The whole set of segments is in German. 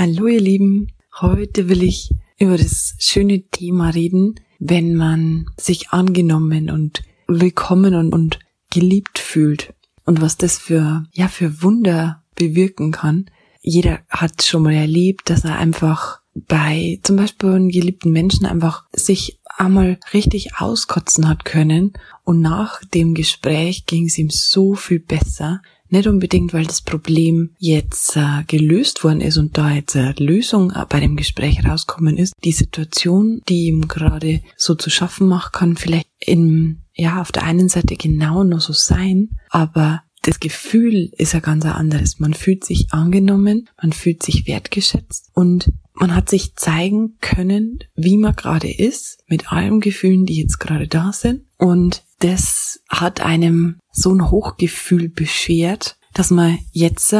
Hallo ihr Lieben, heute will ich über das schöne Thema reden, wenn man sich angenommen und willkommen und, und geliebt fühlt und was das für, ja, für Wunder bewirken kann. Jeder hat schon mal erlebt, dass er einfach bei zum Beispiel einem geliebten Menschen einfach sich einmal richtig auskotzen hat können und nach dem Gespräch ging es ihm so viel besser, nicht unbedingt, weil das Problem jetzt äh, gelöst worden ist und da jetzt eine Lösung äh, bei dem Gespräch rauskommen ist. Die Situation, die ihm gerade so zu schaffen macht, kann vielleicht in, ja, auf der einen Seite genau noch so sein, aber das Gefühl ist ja ganz anderes. Man fühlt sich angenommen, man fühlt sich wertgeschätzt und man hat sich zeigen können, wie man gerade ist, mit allen Gefühlen, die jetzt gerade da sind. Und das hat einem so ein Hochgefühl beschert, dass man jetzt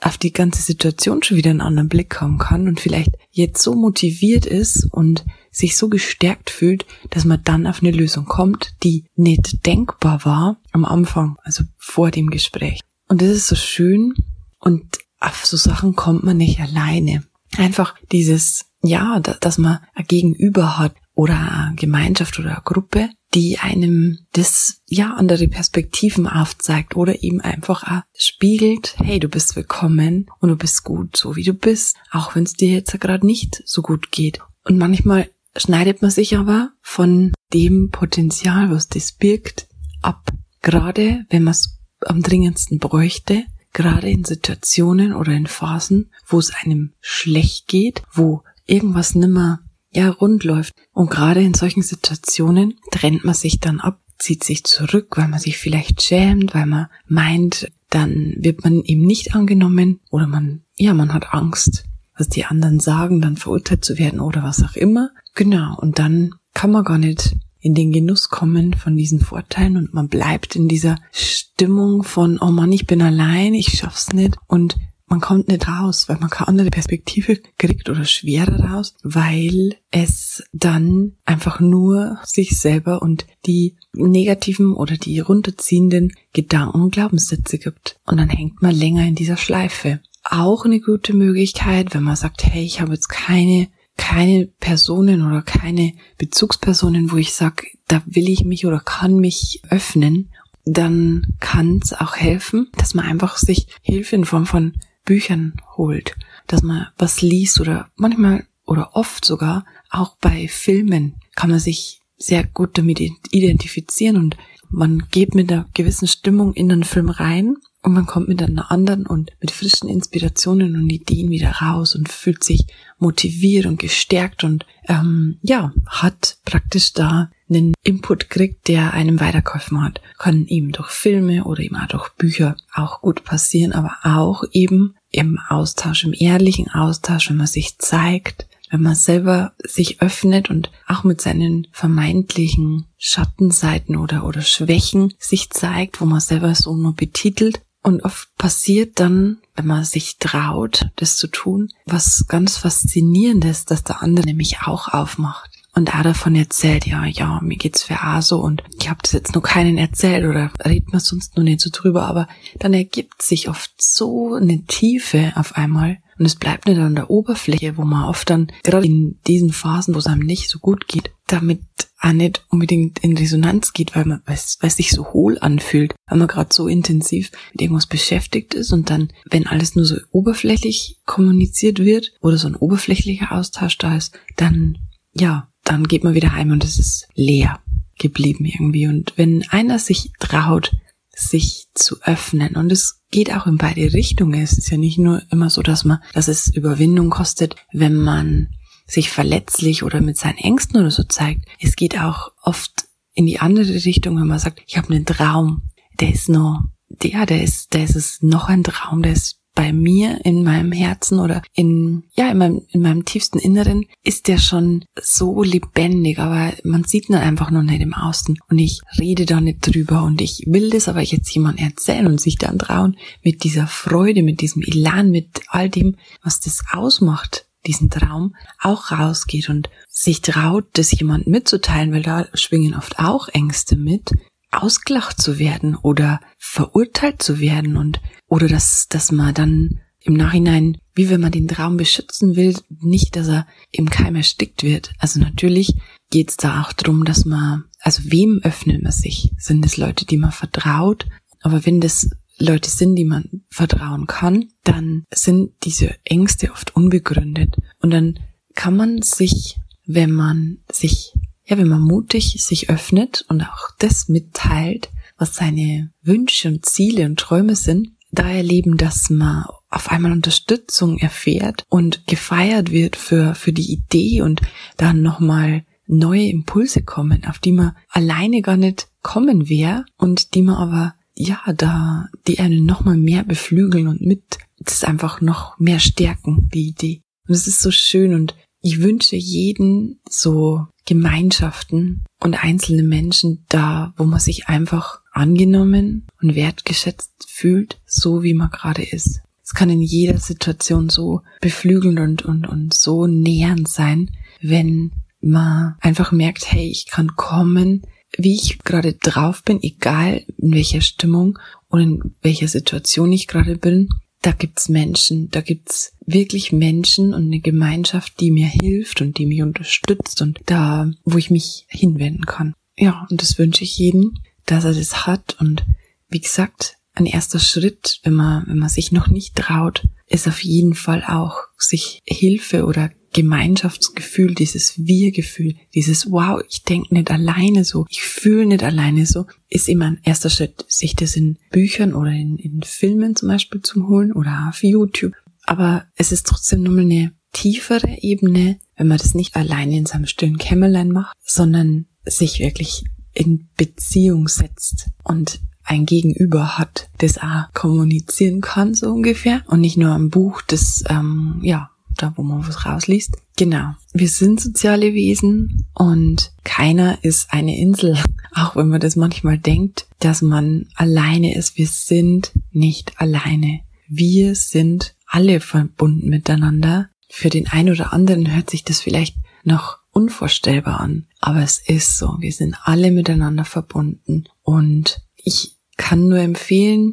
auf die ganze Situation schon wieder einen anderen Blick haben kann und vielleicht jetzt so motiviert ist und sich so gestärkt fühlt, dass man dann auf eine Lösung kommt, die nicht denkbar war am Anfang, also vor dem Gespräch. Und das ist so schön und auf so Sachen kommt man nicht alleine. Einfach dieses, ja, dass man ein Gegenüber hat oder eine Gemeinschaft oder eine Gruppe, die einem das, ja, andere Perspektiven aufzeigt oder eben einfach auch spiegelt, hey, du bist willkommen und du bist gut, so wie du bist, auch wenn es dir jetzt gerade nicht so gut geht. Und manchmal schneidet man sich aber von dem Potenzial, was das birgt, ab. Gerade wenn man es am dringendsten bräuchte, gerade in Situationen oder in Phasen, wo es einem schlecht geht, wo irgendwas nimmer ja rund läuft. Und gerade in solchen Situationen trennt man sich dann ab, zieht sich zurück, weil man sich vielleicht schämt, weil man meint, dann wird man eben nicht angenommen oder man, ja, man hat Angst, was die anderen sagen, dann verurteilt zu werden oder was auch immer. Genau. Und dann kann man gar nicht in den Genuss kommen von diesen Vorteilen und man bleibt in dieser Stimmung von, oh Mann, ich bin allein, ich schaff's nicht und man kommt nicht raus, weil man keine andere Perspektive kriegt oder schwerer raus, weil es dann einfach nur sich selber und die negativen oder die runterziehenden Gedanken und Glaubenssätze gibt. Und dann hängt man länger in dieser Schleife. Auch eine gute Möglichkeit, wenn man sagt, hey, ich habe jetzt keine keine Personen oder keine Bezugspersonen, wo ich sage, da will ich mich oder kann mich öffnen, dann kann es auch helfen, dass man einfach sich Hilfe in Form von Büchern holt, dass man was liest oder manchmal oder oft sogar auch bei Filmen kann man sich sehr gut damit identifizieren und man geht mit einer gewissen Stimmung in den Film rein und man kommt mit einer anderen und mit frischen Inspirationen und Ideen wieder raus und fühlt sich motiviert und gestärkt und ähm, ja, hat praktisch da einen Input kriegt, der einem weitergeholfen hat. Kann eben durch Filme oder eben auch durch Bücher auch gut passieren, aber auch eben im Austausch, im ehrlichen Austausch, wenn man sich zeigt, wenn man selber sich öffnet und auch mit seinen vermeintlichen Schattenseiten oder, oder Schwächen sich zeigt, wo man selber so nur betitelt. Und oft passiert dann, wenn man sich traut, das zu tun, was ganz faszinierendes, dass der andere nämlich auch aufmacht und er davon erzählt, ja, ja, mir geht's für A so und ich habe das jetzt noch keinen erzählt oder redet man sonst noch nicht so drüber, aber dann ergibt sich oft so eine Tiefe auf einmal und es bleibt nicht an der Oberfläche, wo man oft dann, gerade in diesen Phasen, wo es einem nicht so gut geht, damit auch nicht unbedingt in Resonanz geht, weil man, weil weil es sich so hohl anfühlt, weil man gerade so intensiv mit irgendwas beschäftigt ist und dann, wenn alles nur so oberflächlich kommuniziert wird oder so ein oberflächlicher Austausch da ist, dann, ja, dann geht man wieder heim und es ist leer geblieben irgendwie. Und wenn einer sich traut, sich zu öffnen und es geht auch in beide Richtungen. Es ist ja nicht nur immer so, dass man, dass es Überwindung kostet, wenn man sich verletzlich oder mit seinen Ängsten oder so zeigt. Es geht auch oft in die andere Richtung, wenn man sagt, ich habe einen Traum, der ist noch, der, der ist, der ist es noch ein Traum, der ist bei mir in meinem Herzen oder in, ja, in meinem, in meinem tiefsten Inneren ist der schon so lebendig, aber man sieht ihn einfach noch nicht im Außen. Und ich rede da nicht drüber und ich will das aber jetzt jemand erzählen und sich dann trauen mit dieser Freude, mit diesem Elan, mit all dem, was das ausmacht, diesen Traum auch rausgeht und sich traut, das jemand mitzuteilen, weil da schwingen oft auch Ängste mit, ausgelacht zu werden oder verurteilt zu werden und oder dass, dass man dann im Nachhinein wie wenn man den Traum beschützen will, nicht, dass er im Keim erstickt wird. Also natürlich geht es da auch drum, dass man, also wem öffnet man sich? Sind es Leute, die man vertraut? Aber wenn das Leute sind, die man vertrauen kann, dann sind diese Ängste oft unbegründet. Und dann kann man sich, wenn man sich, ja, wenn man mutig sich öffnet und auch das mitteilt, was seine Wünsche und Ziele und Träume sind, da erleben, dass man auf einmal Unterstützung erfährt und gefeiert wird für, für die Idee und dann nochmal neue Impulse kommen, auf die man alleine gar nicht kommen wäre und die man aber ja, da, die einen nochmal mehr beflügeln und mit, das einfach noch mehr stärken, die Idee. Und es ist so schön und ich wünsche jeden so Gemeinschaften und einzelne Menschen da, wo man sich einfach angenommen und wertgeschätzt fühlt, so wie man gerade ist. Es kann in jeder Situation so beflügelnd und, und, und so nähernd sein, wenn man einfach merkt, hey, ich kann kommen, wie ich gerade drauf bin, egal in welcher Stimmung und in welcher Situation ich gerade bin, da gibt's Menschen, da gibt's wirklich Menschen und eine Gemeinschaft, die mir hilft und die mich unterstützt und da, wo ich mich hinwenden kann. Ja, und das wünsche ich jedem, dass er das hat und wie gesagt, ein erster Schritt, wenn man, wenn man sich noch nicht traut, ist auf jeden Fall auch, sich Hilfe oder Gemeinschaftsgefühl, dieses Wir-Gefühl, dieses Wow, ich denke nicht alleine so, ich fühle nicht alleine so, ist immer ein erster Schritt, sich das in Büchern oder in, in Filmen zum Beispiel zu holen oder auf YouTube. Aber es ist trotzdem nur mal eine tiefere Ebene, wenn man das nicht alleine in seinem stillen Kämmerlein macht, sondern sich wirklich in Beziehung setzt und ein Gegenüber hat, das auch kommunizieren kann, so ungefähr. Und nicht nur ein Buch, das ähm, ja da wo man was rausliest. Genau. Wir sind soziale Wesen und keiner ist eine Insel. Auch wenn man das manchmal denkt, dass man alleine ist. Wir sind nicht alleine. Wir sind alle verbunden miteinander. Für den einen oder anderen hört sich das vielleicht noch unvorstellbar an. Aber es ist so. Wir sind alle miteinander verbunden. Und ich kann nur empfehlen,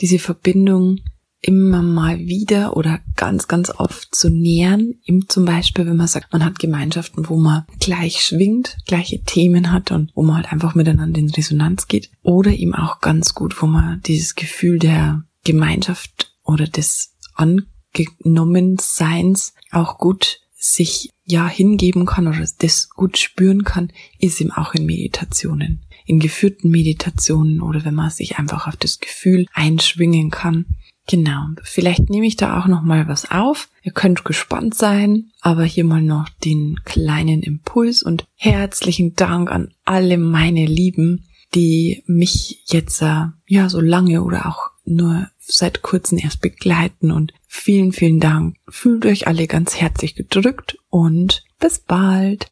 diese Verbindung immer mal wieder oder ganz, ganz oft zu nähern. Eben zum Beispiel, wenn man sagt, man hat Gemeinschaften, wo man gleich schwingt, gleiche Themen hat und wo man halt einfach miteinander in Resonanz geht. Oder eben auch ganz gut, wo man dieses Gefühl der Gemeinschaft oder des Angenommenseins auch gut sich ja hingeben kann oder das gut spüren kann, ist eben auch in Meditationen. In geführten Meditationen oder wenn man sich einfach auf das Gefühl einschwingen kann Genau, vielleicht nehme ich da auch noch mal was auf. Ihr könnt gespannt sein, aber hier mal noch den kleinen Impuls und herzlichen Dank an alle meine Lieben, die mich jetzt äh, ja so lange oder auch nur seit kurzem erst begleiten und vielen, vielen Dank. Fühlt euch alle ganz herzlich gedrückt und bis bald.